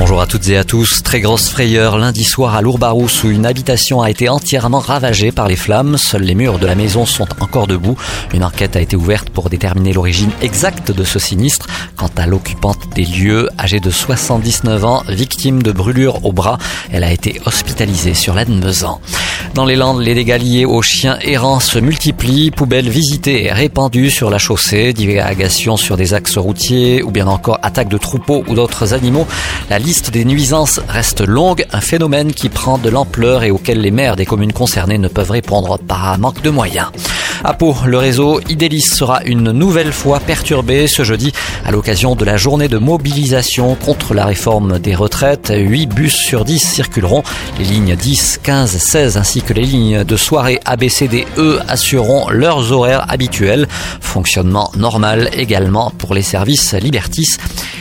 Bonjour à toutes et à tous. Très grosse frayeur lundi soir à Lourbarousse où une habitation a été entièrement ravagée par les flammes. Seuls les murs de la maison sont encore debout. Une enquête a été ouverte pour déterminer l'origine exacte de ce sinistre. Quant à l'occupante des lieux, âgée de 79 ans, victime de brûlures au bras, elle a été hospitalisée sur l'Adne-Bezan. Dans les Landes, les dégâts liés aux chiens errants se multiplient. Poubelles visitées et répandues sur la chaussée, divagations sur des axes routiers ou bien encore attaques de troupeaux ou d'autres animaux. La liste des nuisances reste longue, un phénomène qui prend de l'ampleur et auquel les maires des communes concernées ne peuvent répondre par manque de moyens. À Pau, le réseau Idélis sera une nouvelle fois perturbé ce jeudi à l'occasion de la journée de mobilisation contre la réforme des retraites. 8 bus sur 10 circuleront. Les lignes 10, 15, 16 ainsi que les lignes de soirée ABCDE assureront leurs horaires habituels. Fonctionnement normal également pour les services Libertis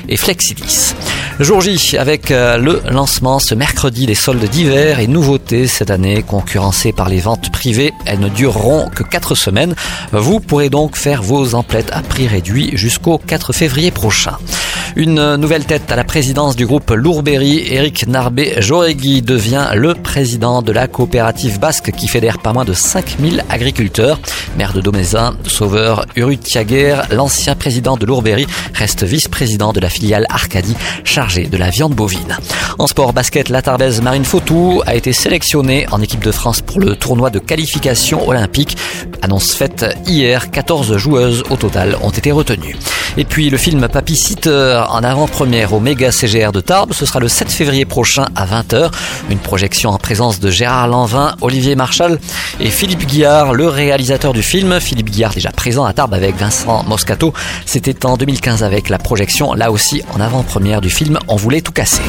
et Flexilis. Jour J avec euh, le lancement ce mercredi des soldes d'hiver et nouveautés cette année concurrencées par les ventes privées. Elles ne dureront que 4 semaines. Vous pourrez donc faire vos emplettes à prix réduit jusqu'au 4 février prochain. Une nouvelle tête à la présidence du groupe Lourbery, Eric Narbé Joregui devient le président de la coopérative basque qui fédère pas moins de 5000 agriculteurs. Maire de Domézin, Sauveur Urutiaguer, l'ancien président de Lourbery, reste vice-président de la filiale Arcadie, chargé de la viande bovine. En sport basket, la Tarbaise Marine Fautou a été sélectionnée en équipe de France pour le tournoi de qualification olympique. Annonce faite hier, 14 joueuses au total ont été retenues. Et puis le film Papy En avant-première au méga CGR de Tarbes, ce sera le 7 février prochain à 20h. Une projection en présence de Gérard Lanvin, Olivier Marchal et Philippe Guillard, le réalisateur du film. Philippe Guillard déjà présent à Tarbes avec Vincent Moscato. C'était en 2015 avec la projection là aussi en avant-première du film On voulait tout casser.